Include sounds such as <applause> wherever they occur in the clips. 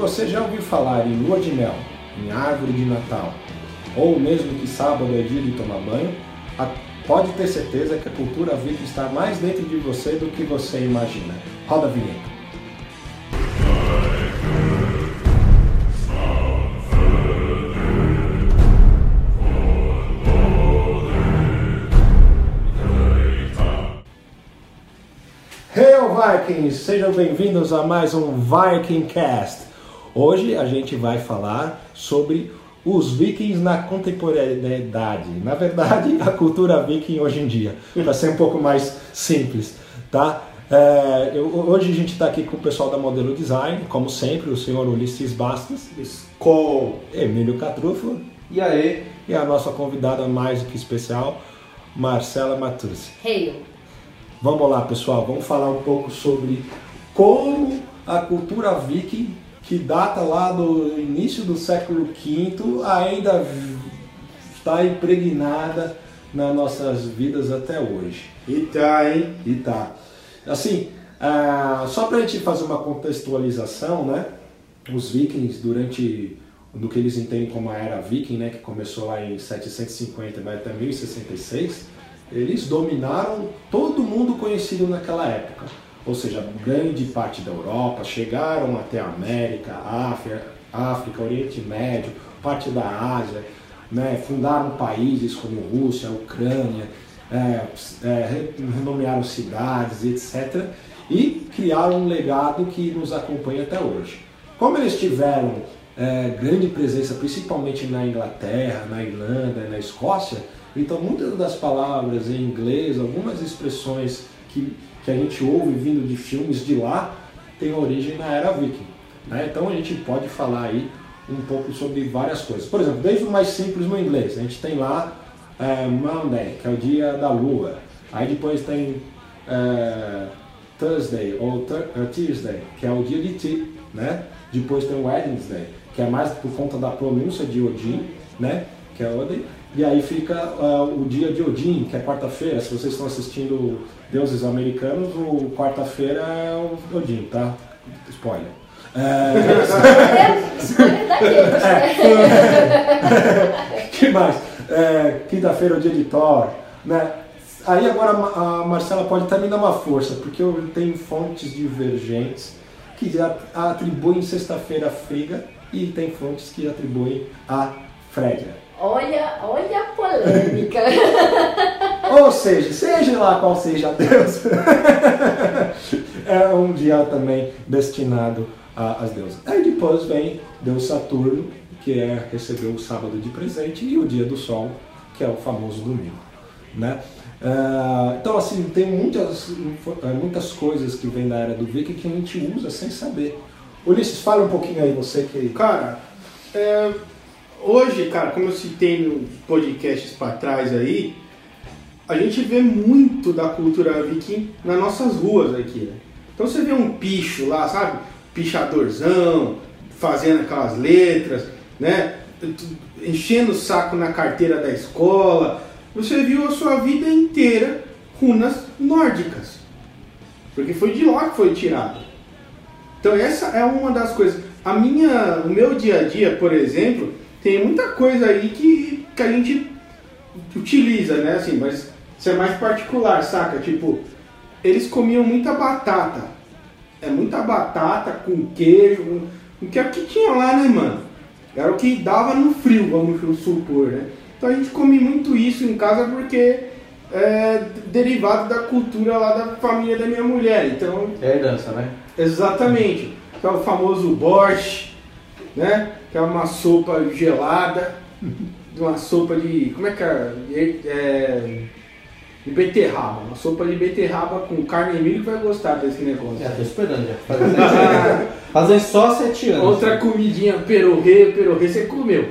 você já ouviu falar em lua de mel, em árvore de Natal, ou mesmo que sábado é dia de tomar banho, pode ter certeza que a cultura viking está mais dentro de você do que você imagina. Roda a vinheta. Vikings! Sejam bem-vindos a mais um Viking Cast. Hoje a gente vai falar sobre os vikings na contemporaneidade. Na verdade, a cultura viking hoje em dia, para ser um pouco mais simples, tá? É, eu, hoje a gente está aqui com o pessoal da Modelo Design, como sempre, o senhor Ulisses Bastos, com Emílio Catrufo. E aí? E a nossa convidada mais do que especial, Marcela Matursi. Hey. Vamos lá, pessoal, vamos falar um pouco sobre como a cultura viking, que data lá do início do século V, ainda está impregnada nas nossas vidas até hoje. E tá, hein? E tá. Assim, uh, só para a gente fazer uma contextualização, né? Os vikings, durante do que eles entendem como a era viking, né, que começou lá em 750 vai até 1066, eles dominaram todo mundo conhecido naquela época. Ou seja, grande parte da Europa, chegaram até a América, África, África Oriente Médio, parte da Ásia, né? fundaram países como Rússia, Ucrânia, é, é, renomearam cidades, etc. E criaram um legado que nos acompanha até hoje. Como eles tiveram é, grande presença, principalmente na Inglaterra, na Irlanda, na Escócia, então, muitas das palavras em inglês, algumas expressões que, que a gente ouve vindo de filmes de lá, têm origem na era viking. Né? Então, a gente pode falar aí um pouco sobre várias coisas. Por exemplo, desde o mais simples no inglês, a gente tem lá é, Monday, que é o dia da lua. Aí depois tem é, Thursday ou uh, Tuesday, que é o dia de ti, né? Depois tem Wednesday, que é mais por conta da pronúncia de Odin, né? Que é Odin. E aí fica uh, o dia de Odin, que é quarta-feira. Se vocês estão assistindo Deuses Americanos, o quarta-feira é o Odin, tá? Spoiler. É... Spoiler daqui. É. <laughs> que mais? É, Quinta-feira é o dia de Thor, né? Aí agora a Marcela pode até me dar uma força, porque eu tenho fontes divergentes que atribuem sexta-feira a Friga e tem fontes que atribuem a Frédia. Olha, olha a polêmica. <laughs> Ou seja, seja lá qual seja Deus, <laughs> é um dia também destinado às deusas. Aí depois vem Deus Saturno, que é receber o sábado de presente, e o dia do Sol, que é o famoso domingo. Né? Uh, então, assim, tem muitas, muitas coisas que vêm da era do Viking que a gente usa sem saber. Ulisses, fala um pouquinho aí, você que. Cara, é, hoje, cara, como eu citei nos podcasts para trás aí, a gente vê muito da cultura viking nas nossas ruas aqui, né? Então você vê um picho lá, sabe? Pichadorzão, fazendo aquelas letras, né? Enchendo o saco na carteira da escola. Você viu a sua vida inteira runas nórdicas. Porque foi de lá que foi tirado. Então essa é uma das coisas. A minha, o meu dia a dia, por exemplo, tem muita coisa aí que, que a gente utiliza, né? Assim, mas isso é mais particular, saca? Tipo, eles comiam muita batata. É muita batata com queijo, o que é que tinha lá, né, mano? Era o que dava no frio, vamos supor, né? Então a gente come muito isso em casa porque é derivado da cultura lá da família da minha mulher. Então. É herança, né? Exatamente. É o famoso borscht, né? Que é uma sopa gelada, uma sopa de. Como é que é? é de beterraba, uma sopa de beterraba com carne e milho vai gostar desse negócio. É, tô esperando já. <laughs> Fazer só sete anos. Outra comidinha, perorê, perorê você comeu.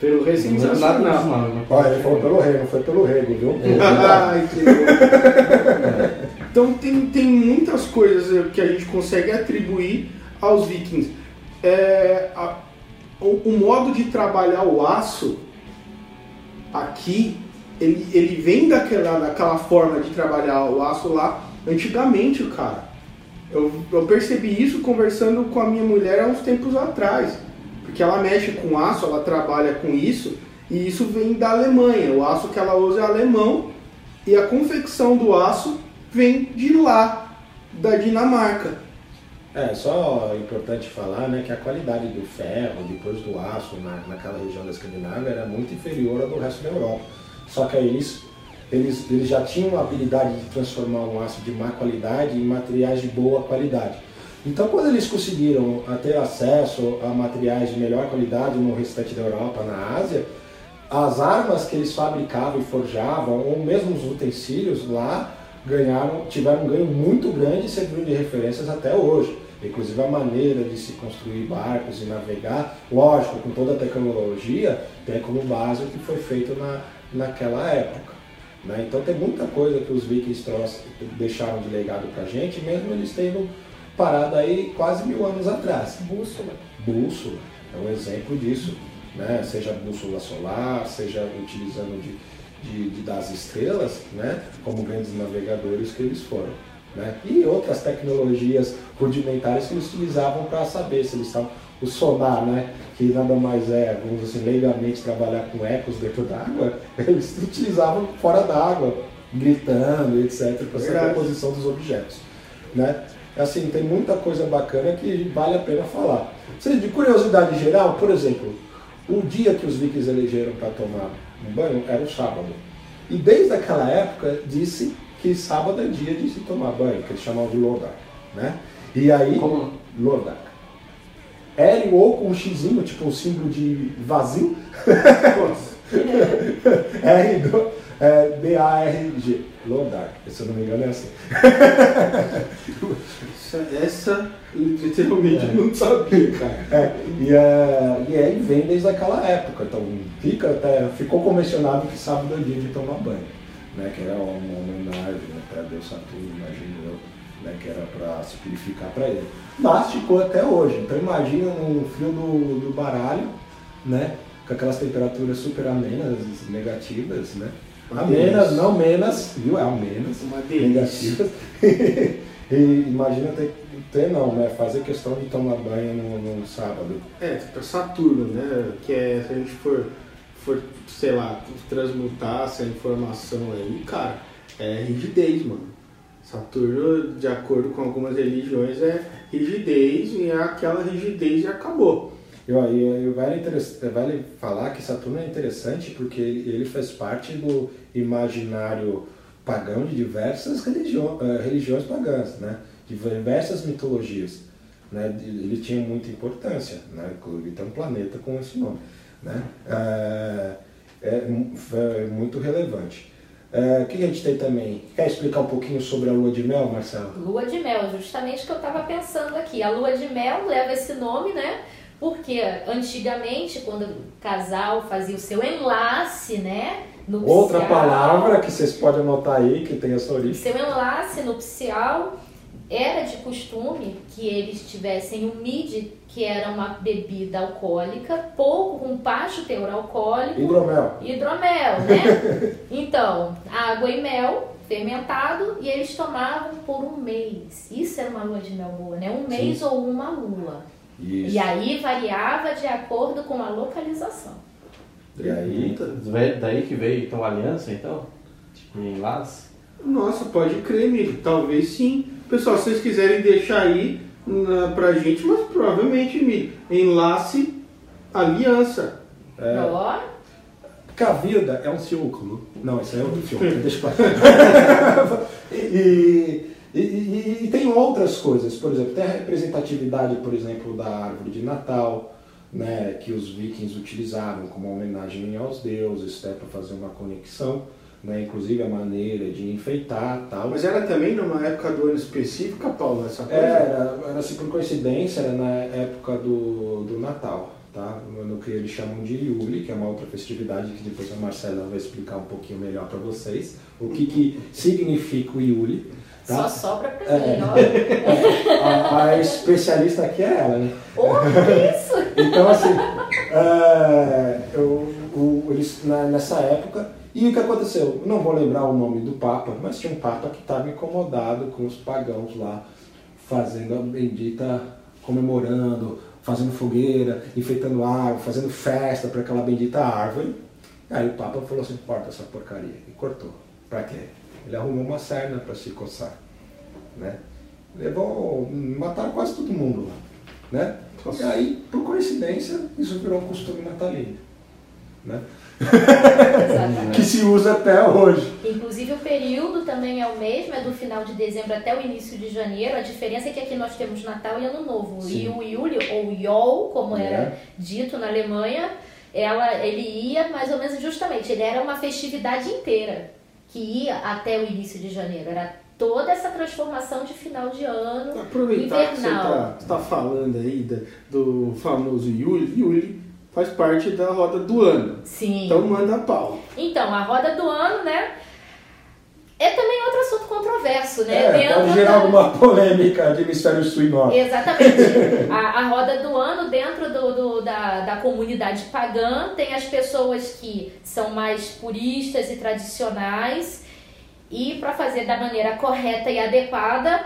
Perorê sensacional. Não, não, não, Olha, ele falou pelo rei, não foi pelo rego, viu? Ai, que Então tem, tem muitas coisas que a gente consegue atribuir aos vikings. É, a, o, o, modo de trabalhar o aço aqui, ele, ele vem daquela, daquela forma de trabalhar o aço lá antigamente, cara. Eu, eu percebi isso conversando com a minha mulher há uns tempos atrás. Porque ela mexe com aço, ela trabalha com isso, e isso vem da Alemanha. O aço que ela usa é alemão e a confecção do aço vem de lá, da Dinamarca. É, só importante falar né, que a qualidade do ferro, depois do aço na, naquela região da Escandinávia era muito inferior à do resto da Europa. Só que aí eles, eles, eles já tinham a habilidade de transformar um aço de má qualidade em materiais de boa qualidade. Então, quando eles conseguiram ter acesso a materiais de melhor qualidade no restante da Europa, na Ásia, as armas que eles fabricavam e forjavam, ou mesmo os utensílios lá, ganharam, tiveram um ganho muito grande e serviram de referências até hoje. Inclusive a maneira de se construir barcos e navegar, lógico, com toda a tecnologia, tem como base o que foi feito na, naquela época. Né? Então tem muita coisa que os vikings trouxe, deixaram de legado pra gente, mesmo eles tendo parado aí quase mil anos atrás. Bússola. Bússola é um exemplo disso, né? seja bússola solar, seja utilizando de, de, de das estrelas, né? como grandes navegadores que eles foram. Né? E outras tecnologias rudimentares que eles utilizavam para saber se eles estavam. O sonar, né? que nada mais é, vamos dizer assim, leigamente trabalhar com ecos dentro d'água, <laughs> eles utilizavam fora d'água, gritando, etc., para saber a posição dos objetos. Né? Assim, tem muita coisa bacana que vale a pena falar. De curiosidade geral, por exemplo, o dia que os vikings elegeram para tomar um banho era o sábado. E desde aquela época disse que sábado é dia de se tomar banho, que eles chamavam de Lordak. Né? E aí, Como? Lordak. L ou com um xizinho, tipo um símbolo de vazio, <laughs> R do, é, D-A-R-G. Lordak, se eu não me engano é assim. essa, essa literalmente eu não sabia, cara. É, e, é, e aí vem desde aquela época, então fica até, ficou convencionado que sábado é dia de tomar banho, né, que era uma homenagem para Deus Saturno, imagino eu, né, que era para se purificar para ele. Mas ficou até hoje, então imagina no frio do, do baralho, né, com aquelas temperaturas super amenas, negativas, né, Uma amenas, delícia. não menos, viu, é amenas, negativas. <laughs> e imagina ter, ter não, né? Fazer questão de tomar banho no, no sábado. É, para Saturno, né? Que é, se a gente for, for, sei lá, transmutar essa informação aí, cara, é rigidez, mano. Saturno, de acordo com algumas religiões, é rigidez e é aquela rigidez acabou. E, vale, vale falar que Saturno é interessante porque ele, ele faz parte do imaginário pagão de diversas religião, eh, religiões pagãs, né? De diversas mitologias. Né? Ele tinha muita importância, né? Inclusive tem um planeta com esse nome. Né? É, é mu- é muito relevante. É, o que a gente tem também? Quer explicar um pouquinho sobre a lua de mel, Marcelo? Lua de mel, justamente o que eu estava pensando aqui. A lua de mel leva esse nome, né? Porque antigamente, quando o casal fazia o seu enlace, né? Nupcial, Outra palavra que vocês podem anotar aí, que tem essa origem. Seu enlace nupcial era de costume que eles tivessem o mid, que era uma bebida alcoólica, pouco com baixo teor alcoólico, Hidromel. hidromel, né? <laughs> Então, água e mel fermentado e eles tomavam por um mês. Isso era uma lua de mel boa, né? Um mês ou uma lua. Isso. E aí variava de acordo com a localização. E aí, Daí que veio então a aliança, então? Tipo, em enlace? Nossa, pode crer, Mili. Talvez sim. Pessoal, se vocês quiserem deixar aí na, pra gente, mas provavelmente, Mili, enlace, aliança. é, a vida é um círculo. Não, isso é outro filme, deixa eu falar. <laughs> e, e, e- e tem outras coisas, por exemplo, tem a representatividade, por exemplo, da árvore de Natal, né, que os vikings utilizavam como homenagem aos deuses, até para fazer uma conexão, né, inclusive a maneira de enfeitar tal. Mas era também numa época do ano específica, Paulo, essa coisa? Era, era assim, por coincidência, era na época do, do Natal, tá? No, que eles chamam de Yuli, que é uma outra festividade que depois a Marcela vai explicar um pouquinho melhor para vocês, o que, que significa o Yuli, só tá? sobra pra É. mim, ó. <laughs> A, a especialista aqui é ela, né? Ô, que isso? Então, assim, é, eu- o- eles, na- nessa época, e o que aconteceu? Não vou lembrar o nome do Papa, mas tinha um Papa que estava incomodado com os pagãos lá, fazendo a bendita, comemorando, fazendo fogueira, enfeitando árvore, fazendo festa para aquela bendita árvore. Aí o Papa falou assim, corta essa porcaria. E cortou. Para quê? Ele arrumou uma sarna para se coçar. Né? Levou, mataram quase todo mundo lá. Né? E aí, por coincidência, isso virou um costume natalino. Né? <laughs> Que se usa até hoje. Inclusive o período também é o mesmo, é do final de dezembro até o início de janeiro. A diferença é que aqui nós temos Natal e Ano Novo. Sim. E o Yule, ou Yol, como É. era dito na Alemanha, ela, ele ia mais ou menos justamente, ele era uma festividade inteira, que ia até o início de janeiro. Era toda essa transformação de final de ano. Aproveitar que você Invernal. está falando aí da- do famoso Yuli, Yuli faz parte da roda do ano. Sim. Então manda pau. Então, a roda do ano, né? É também outro assunto controverso, né? É, Dentro pode gerar da- alguma polêmica de hemisfério sul e norte. Exatamente. <laughs> A, a roda do ano, dentro do, do- da, da comunidade pagã, tem as pessoas que são mais puristas e tradicionais, e para fazer da maneira correta e adequada,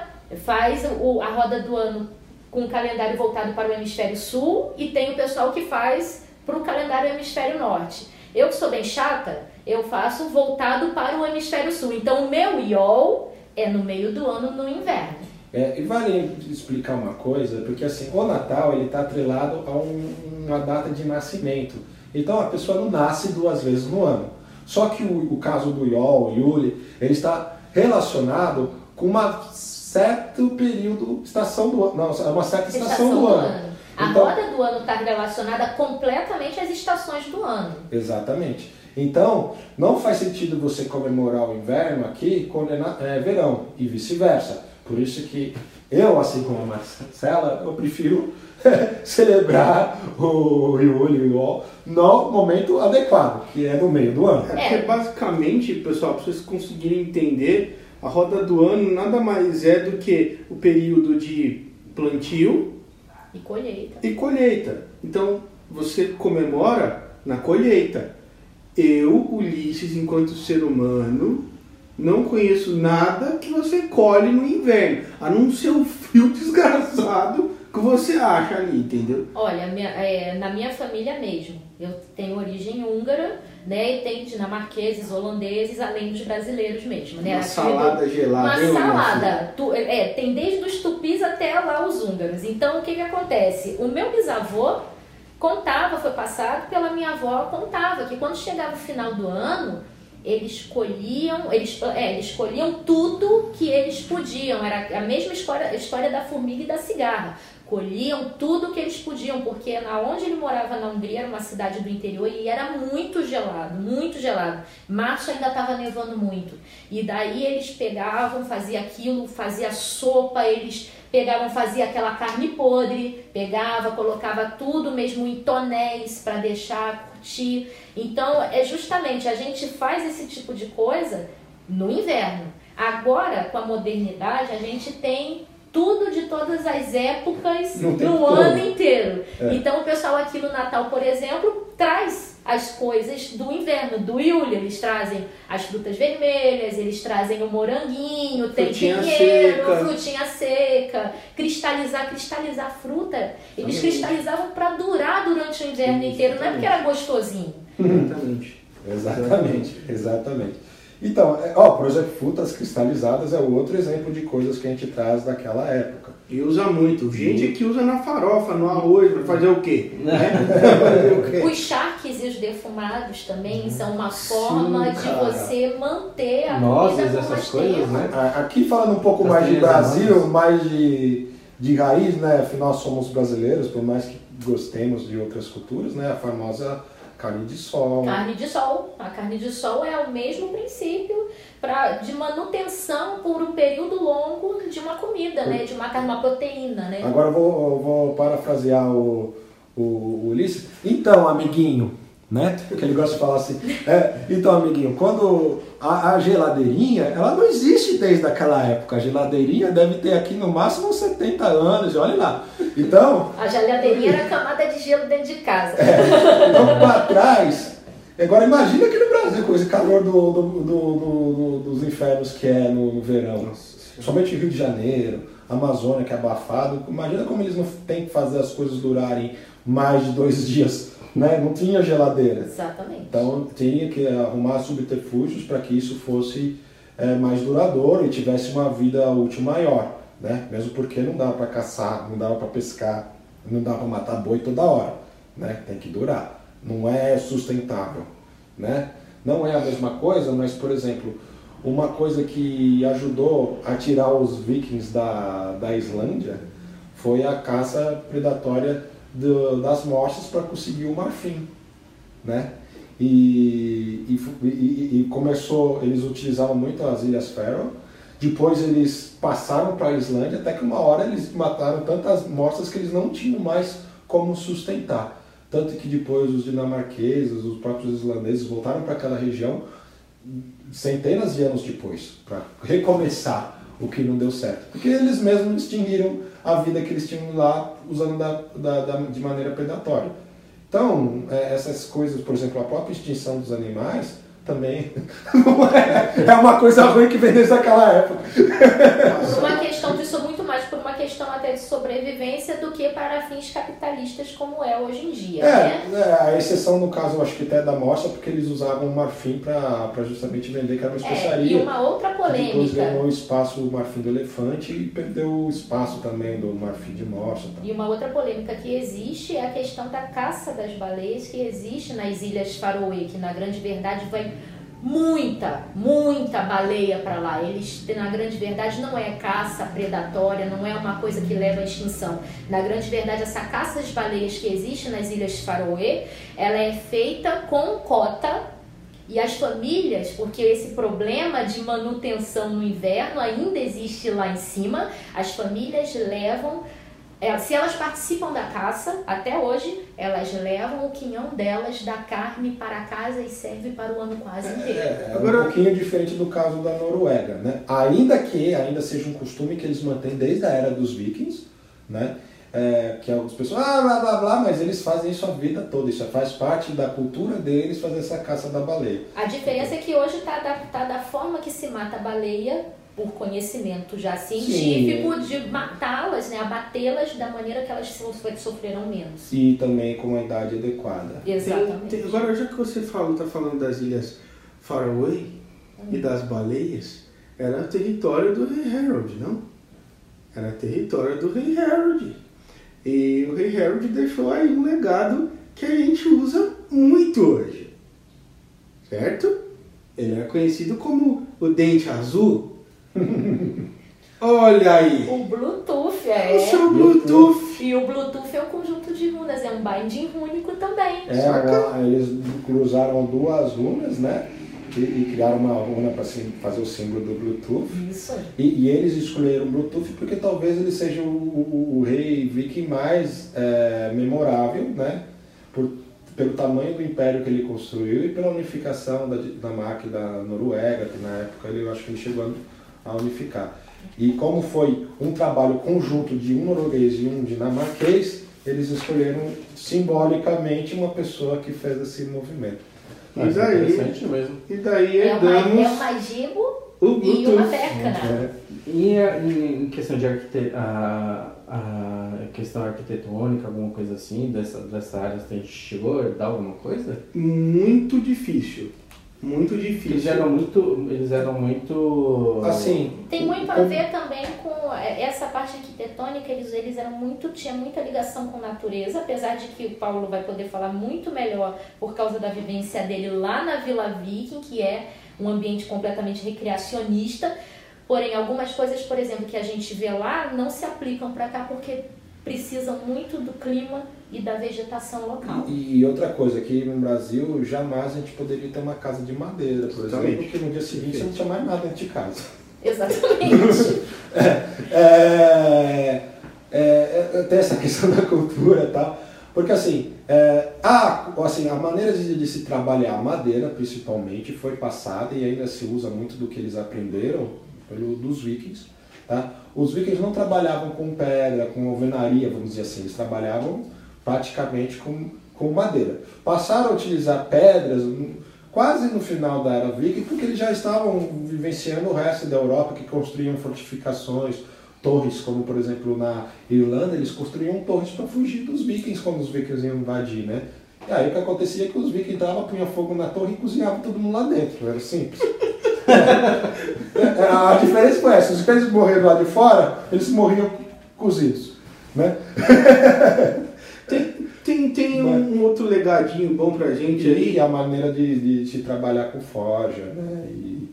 faz o, a roda do ano com o calendário voltado para o hemisfério sul, e tem o pessoal que faz para o calendário hemisfério norte. Eu que sou bem chata, eu faço voltado para o hemisfério sul. Então o meu IOL é no meio do ano no inverno. É, e vale explicar uma coisa, porque assim, o Natal ele está atrelado a um- uma data de nascimento. Então a pessoa não nasce duas vezes no ano. Só que o, o caso do Yol, Yuli, ele está relacionado com uma certo período, estação do ano. Não, é uma certa estação, do, ano. A Então- roda do ano está relacionada completamente às estações do ano. Exatamente. Então, não faz sentido você comemorar o inverno aqui quando é, na- é verão e vice-versa. Por isso que eu, assim como a Marcela, eu prefiro <laughs> celebrar o Yuli e o Yol no momento adequado, que é no meio do ano. É porque basicamente, pessoal, para vocês conseguirem entender, a roda do ano nada mais é do que o período de plantio E colheita. e colheita. Então, você comemora na colheita. Eu, Ulisses, enquanto ser humano, não conheço nada que você colhe no inverno, a não ser o frio <laughs> desgraçado que você acha ali, entendeu? Olha, minha- é, na minha família mesmo, eu tenho origem húngara, né? E tem dinamarqueses, holandeses, além dos brasileiros mesmo, né? Uma Aqui salada gelada. Uma eu, salada. Tu- é, tem desde os tupis até lá os húngaros. Então, o que que acontece? O meu bisavô contava, foi passado pela minha avó, contava que quando chegava o final do ano, eles colhiam, eles, é, eles colhiam tudo que eles podiam. Era a mesma história, história da formiga e da cigarra. Colhiam tudo que eles podiam, porque na onde ele morava na Hungria era uma cidade do interior e era muito gelado, muito gelado. Março ainda estava nevando muito. E daí eles pegavam, fazia aquilo, fazia sopa, eles pegavam, fazia aquela carne podre, pegava, colocava tudo mesmo em tonéis para deixar curtir. Então, é justamente a gente faz esse tipo de coisa no inverno. Agora, com a modernidade, a gente tem tudo de todas as épocas No todo. ano inteiro. É. Então, o pessoal aqui no Natal, por exemplo, traz as coisas do inverno, do Yule. Eles trazem as frutas vermelhas, eles trazem o moranguinho, tem Frutinha pinheiro, seca. frutinha seca, cristalizar, cristalizar fruta. Eles cristalizavam para durar durante o inverno Sim, inteiro, não é porque exatamente. era gostosinho. Exatamente. Exatamente, exatamente. Então, é, ó, por exemplo, frutas cristalizadas é outro exemplo de coisas que a gente traz daquela época. E usa muito. Gente que usa na farofa, no arroz, pra fazer o quê? <laughs> Né? fazer o quê? Os charques e os defumados também são uma forma de cara. você manter a Nozes, comida por essas mais coisas, tempo. né? Aqui falando um pouco mais de Brasil, mais de, de raiz, né? Afinal somos brasileiros, por mais que gostemos de outras culturas, né? A famosa carne de sol. Carne de sol. A carne de sol é o mesmo princípio pra, de manutenção por um período longo de uma comida, né? De uma carne, uma proteína, né? Agora eu vou, eu vou parafrasear o, o, o Ulisses. Então, amiguinho, né? Que ele gosta de falar assim. É, então, amiguinho, quando a, a geladeirinha, ela não existe desde aquela época. A geladeirinha deve ter aqui no máximo uns 70 anos, olha lá. Então, A geladeirinha era camada de gelo dentro de casa. então para trás. Agora imagina aqui no Brasil, com esse calor do, do- do- do- do- dos infernos que é no, no verão. Nossa. Somente Rio de Janeiro, Amazônia, que é abafado. Imagina como eles não têm que fazer as coisas durarem mais de dois <laughs> dias, né? Não tinha geladeira. Exatamente. Então tinha que arrumar subterfúgios para que isso fosse é, mais duradouro e tivesse uma vida útil maior, né? Mesmo porque não dava para caçar, não dava para pescar, não dava para matar boi toda hora, né? Tem que durar. Não é sustentável, né? Não é a mesma coisa, mas por exemplo, uma coisa que ajudou a tirar os vikings da, da Islândia foi a caça predatória do, das morsas para conseguir o marfim, né? E, e, e, começou, eles utilizavam muito as Ilhas Faroe, depois eles passaram para a Islândia, até que uma hora eles mataram tantas morsas que eles não tinham mais como sustentar. Tanto que depois os dinamarqueses, os próprios islandeses voltaram para aquela região centenas de anos depois, para recomeçar o que não deu certo. Porque eles mesmos extinguiram a vida que eles tinham lá usando da, da, da de maneira predatória. Então, é, essas coisas, por exemplo, a própria extinção dos animais também <laughs> não é, é uma coisa ruim que vem desde aquela época. Uma questão disso muito mais por uma questão até de sobrevivência do que para fins capitalistas como é hoje em dia. É, né? é a exceção no caso, eu acho que até da mostra, porque eles usavam o marfim para justamente vender, que era uma especiaria. É, e uma outra polêmica. Depois ganhou o espaço o marfim do elefante e perdeu o espaço também do marfim de morsa. E uma outra polêmica que existe é a questão da caça das baleias que existe nas Ilhas Faroe, que na grande verdade vai muita, muita baleia para lá. Eles, na grande verdade, não é caça predatória, não é uma coisa que leva à extinção. Na grande verdade, essa caça às baleias que existe nas Ilhas Faroe, ela é feita com cota e as famílias, porque esse problema de manutenção no inverno ainda existe lá em cima, as famílias levam se elas participam da caça, até hoje, elas levam o quinhão delas da carne para casa e serve para o ano quase inteiro. É, é um pouquinho diferente do caso da Noruega, né? Ainda que ainda seja um costume que eles mantêm desde a era dos vikings, né? É, que as pessoas, ah, blá blá blá, mas eles fazem isso a vida toda, isso faz parte da cultura deles fazer essa caça da baleia. A diferença é que hoje está adaptada da forma que se mata a baleia por conhecimento já científico Sim. de matá-las, né, abatê-las da maneira que elas sofreram menos. E também com uma idade adequada. Exatamente. Tem, tem, agora, já que você está falando das ilhas Faraway hum. e das baleias, era território do rei Harold, não? Era território do rei Harold. E o rei Harold deixou aí um legado que a gente usa muito hoje. Certo? Ele era conhecido como o Dente Azul, <laughs> Olha aí! O Bluetooth é. O seu Bluetooth. E o Bluetooth é um conjunto de runas, é um binding único também. É, uma, eles cruzaram duas runas, né? E, e criaram uma runa para fazer o símbolo do Bluetooth. Isso. E, e, eles escolheram o Bluetooth porque talvez ele seja o, o, o rei viking mais é, memorável, né? Por, pelo tamanho do império que ele construiu e pela unificação da Dinamarca e da Noruega, que na época ele, eu acho que ele chegou a a unificar. E como foi um trabalho conjunto de um norueguês e um dinamarquês, eles escolheram simbolicamente uma pessoa que fez esse movimento. E daí, mesmo. E daí é herdamos uma, é uma gibo e uma beca, né? É. E em questão de arquite a, a questão arquitetônica, alguma coisa assim, dessa, dessa área, a gente chegou a herdar alguma coisa? Muito difícil muito difícil. Eles eram muito. Eles eram muito. Assim. Tem muito a ver também com essa parte arquitetônica, eles, eles eram muito. tinha muita ligação com a natureza, apesar de que o Paulo vai poder falar muito melhor por causa da vivência dele lá na Vila Viking, que é um ambiente completamente recreacionista. Porém, algumas coisas, por exemplo, que a gente vê lá não se aplicam para cá porque precisam muito do clima e da vegetação local. E, e, outra coisa, aqui no Brasil jamais a gente poderia ter uma casa de madeira, por exemplo, porque no dia seguinte você não tinha mais nada dentro de casa. Exatamente. <laughs> é, é, é, é, tem essa questão <laughs> da cultura e tal. Porque assim, é, a, assim, a maneira de, de, se trabalhar a madeira, principalmente, foi passada e ainda se usa muito do que eles aprenderam pelo, dos vikings. Tá? Os vikings não trabalhavam com pedra, com alvenaria, vamos dizer assim, eles trabalhavam praticamente com, com madeira. Passaram a utilizar pedras quase no final da era viking, porque eles já estavam vivenciando o resto da Europa que construíam fortificações, torres, como por exemplo na Irlanda, eles construíam torres para fugir dos vikings quando os vikings iam invadir, né? E aí o que acontecia é que os vikings entravam, punham fogo na torre e cozinhavam todo mundo lá dentro, era simples. <laughs> É, a diferença foi essa, os vikings morreram lá de fora, eles morriam cozidos, né? <laughs> Tem, tem, tem um, um outro legadinho bom pra gente aí. E a maneira de, de se trabalhar com forja né? e,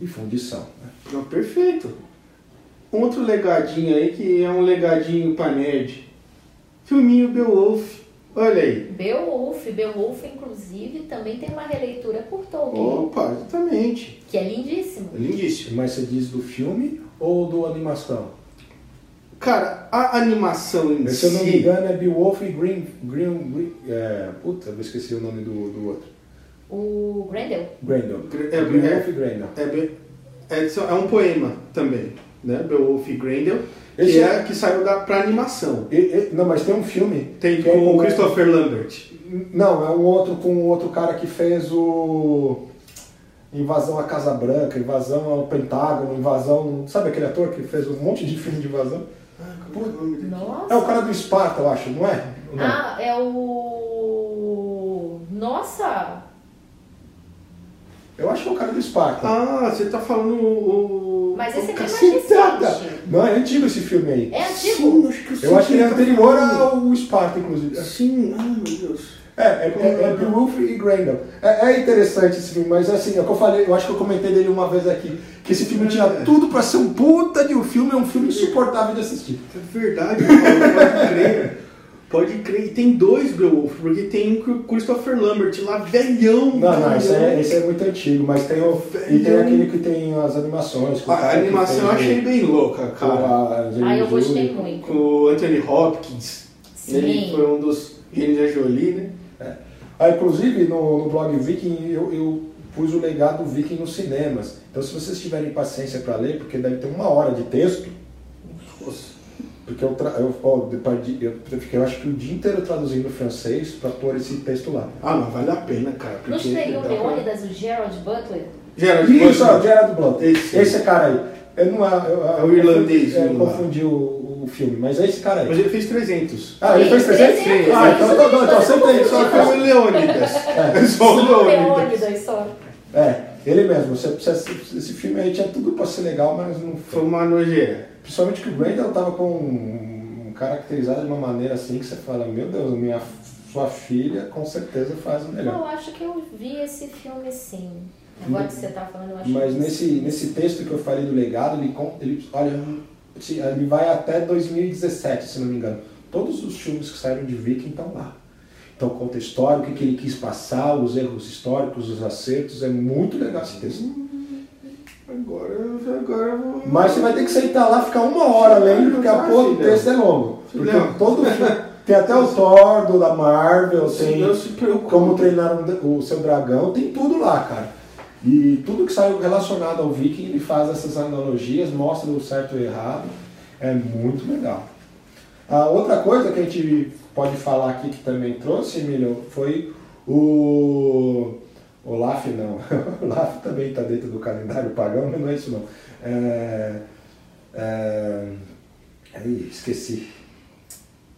e fundição. Né? Não, perfeito. Um outro legadinho aí que é um legadinho pra nerd. Filminho Beowulf. Olha aí. Beowulf, Beowulf inclusive também tem uma releitura por Tolkien, Opa, exatamente. que é lindíssimo. É lindíssimo. Mas você diz do filme ou do animação? Cara, a animação em Se eu não me si. engano é Beowulf e Green... Green, Green é, puta, eu esqueci o nome do, do outro. O Grendel. Grendel. É, Beowulf é- e Grendel. É, é, é um poema também, né? Beowulf e Grendel, que, Esse é, que saiu da, pra animação. E- e- não, mas tem um filme... Tem que é com o com- Christopher Lambert. Não, é um outro com um outro cara que fez o... Invasão à Casa Branca, invasão ao Pentágono, invasão... Sabe aquele ator que fez um monte de filme de invasão? É dele? Nossa. É o cara do Esparta, eu acho, não é? Não? Ah, é o. Nossa! Eu acho que é o cara do Esparta. Ah, você tá falando o. Mas esse o é mais recente. Não, é antigo esse filme aí. É Sim, antigo? acho que eu Eu acho que ele é tá anterior ao Esparta, inclusive. Sim, ai meu Deus. É, é, é, é Beowulf e Grendel. É, é interessante esse filme, mas assim, é o que eu falei, eu acho que eu comentei dele uma vez aqui, que esse filme tinha É. tudo pra ser um puta de um filme, é um filme insuportável de assistir. É verdade, pode crer. Pode crer. E tem dois Beowulf, porque tem o Christopher Lambert lá, velhão. Não, não, esse é, esse é muito antigo, mas tem o. E tem aquele que tem as animações. o A, animação eu achei bem louca, cara. Ah, eu gostei muito. Com o Anthony Hopkins. Ele Sim. foi um dos gênios da Jolie, né? Ah, inclusive no, no blog Viking eu, eu pus o legado Viking nos cinemas. Então se vocês tiverem paciência para ler, porque deve ter uma hora de texto, Nossa. porque eu, tra- eu, ó, eu, eu fiquei eu acho que o dia inteiro traduzindo francês para pôr esse texto lá. Ah, mas vale a pena, cara. Não seria o dá pra- Leônidas, o Gerald Butler? Gerard Isso, Butler. Gerard Blunt. Esse. Esse, cara aí. Eu não, eu, eu, É o irlandês, Eu, não lá. confundi o, o filme, mas é esse cara aí. Mas ele fez 300. Ah, ele fez 300? Sim, Ah, então, então, então, então acertei. Só Só foi o Leônidas. <laughs> Só o Só o Leônidas. Só. É, ele mesmo. Esse filme aí tinha tudo pra ser legal, mas não Foi foi. uma nojeira. Principalmente que o Grendel tava com um, caracterizado de uma maneira assim que você fala, meu Deus, minha, sua filha com certeza faz o melhor. Eu acho que eu vi esse filme sim. Agora que você tá falando, eu acho Mas que nesse, sim. nesse texto que eu falei do legado, ele, ele, olha, ele vai até 2017, se não me engano. Todos os filmes que saíram de Viking estão lá. Então conta a história, o que, que ele quis passar, os erros históricos, os acertos. É muito legal esse texto. Agora, agora eu vou. Mas você vai ter que sentar lá ficar uma hora lendo, porque a porra do texto é longo. Porque todo filme- Tem até o Thor do, da Marvel, tem se como treinar o seu dragão, tem tudo lá, cara. E tudo que saiu relacionado ao Viking, ele faz essas analogias, mostra o certo e o errado. É muito legal. A outra coisa que a gente pode falar aqui que também trouxe, Emílio, foi o. Olaf não. <laughs> Olaf também está dentro do calendário pagão, mas não é isso não. É... É... Aí, esqueci.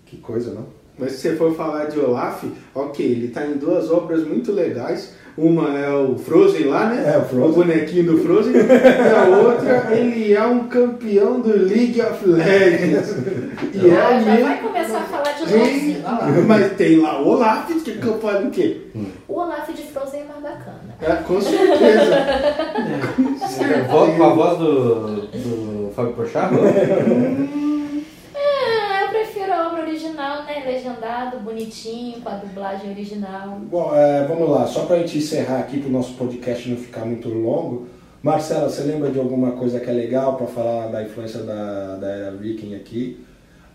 Que coisa, não? Mas se você for falar de Olaf, ok, ele tá em duas obras muito legais. Uma é o Frozen lá, né? É, o Frozen. bonequinho do Frozen. <laughs> e a outra, ele é um campeão do League of Legends. E é Ah, o já mesmo- vai começar a falar de lá. Mas tem lá o Olaf, que que eu falo o quê? O Olaf de Frozen é mais bacana. É, com certeza. <laughs> É, vo- Com a voz do, do Fábio Porchat? É, eu prefiro a né? Legendado, bonitinho, com a dublagem original. Bom, é, vamos lá, só para a gente encerrar aqui para o nosso podcast não ficar muito longo. Marcela, você lembra de alguma coisa que é legal para falar da influência da, da era viking aqui?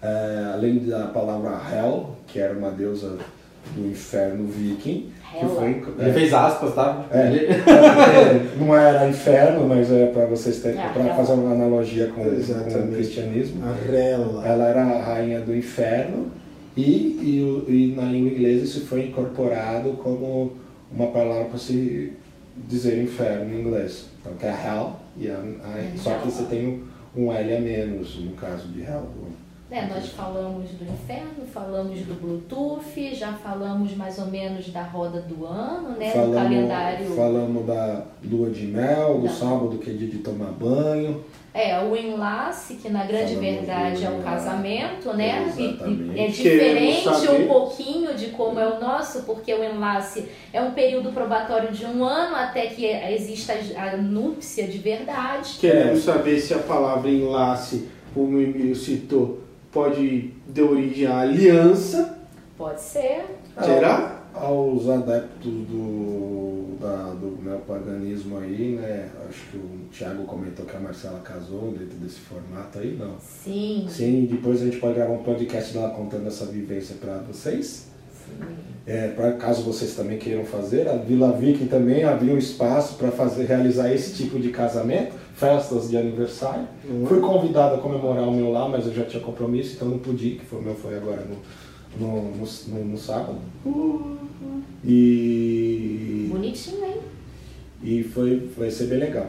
É, além da palavra Hel, que era uma deusa do inferno viking. Que foi, Ele é, fez aspas, tá? É. É não era inferno, mas é para vocês terem, É, para fazer uma analogia com, com o cristianismo. Ela era a rainha do inferno e, e, e na língua inglesa isso foi incorporado como uma palavra para se dizer inferno em inglês. Então que é hell, e a, a- só que você tem um L a menos, no caso de Hell. É, nós falamos do inferno, falamos do Bluetooth, já falamos mais ou menos da roda do ano, né? do calendário. Falamos da lua de mel, do sábado que é dia de tomar banho. É, o enlace, que na grande Falamos verdade é o casamento, né? Exatamente. é diferente um pouquinho de como é o nosso, porque o enlace é um período probatório de um ano até que exista a núpcia de verdade. Queremos saber se a palavra enlace, como o Emílio citou, pode dar origem à aliança. Pode ser. Será? Aos adeptos do, da, do neopaganismo aí, né? Acho que o Thiago comentou que a Marcela casou dentro desse formato aí, não. Sim. Sim, depois a gente pode gravar um podcast dela contando essa vivência para vocês. É, para caso vocês também queiram fazer, a Vila Viking também abriu um espaço para fazer realizar esse tipo de casamento, festas de aniversário. É? Fui convidado a comemorar o meu lá, mas eu já tinha compromisso, então não pude, ir, que foi o meu foi agora no, no, no, no- no sábado. E, Bonitinho, hein? e foi, vai ser bem legal.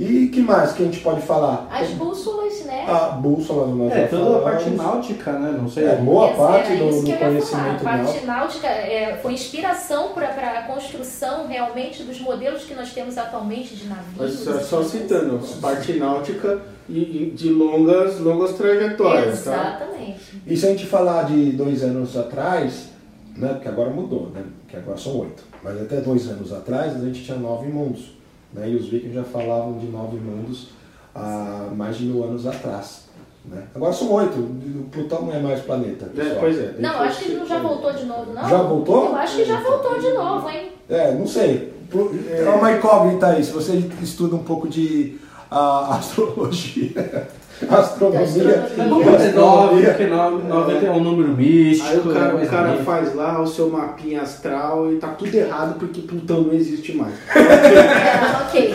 E que mais que a gente pode falar? As bússolas, né? A bússola nós É, já toda a parte falamos. náutica, né? Não sei. É, boa parte do, do falar. conhecimento A parte náutico. náutica é, foi inspiração para a construção realmente dos modelos que nós temos atualmente de navios. Mas só, citando, parte náutica e, de longas, longas trajetórias, tá? Exatamente. E se a gente falar de dois anos atrás, né, porque agora mudou, né, que agora são oito, mas até dois anos atrás a gente tinha nove mundos, né, e os vikings já falavam de nove mundos há mais de mil anos atrás. Né. Agora são oito, o Plutão não é mais planeta. É, pessoal. pois é. Não, acho que não já voltou de novo, não? Já voltou? Eu acho que já voltou de novo, hein? É, não sei. Pro- É uma incógnita aí, se você estuda um pouco de ah, <laughs> astrologia, <laughs> astronomia, astronomia. É bom ter nove, astronomia, porque nove, nove é um número místico. Aí o cara, é o cara faz lá o seu mapinha astral e tá tudo errado porque Plutão não existe mais. É, <laughs> ok.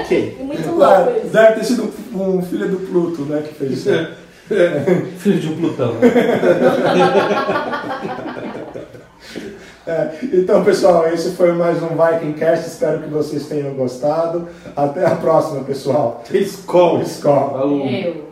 Ok. Muito Claro, louco isso. deve ter sido um filho do Pluto, né, que fez isso. aí. <laughs> Filho de um Plutão. É, então, pessoal, esse foi mais um Vikingcast. Espero que vocês tenham gostado. Até a próxima, pessoal. Falou. Eu.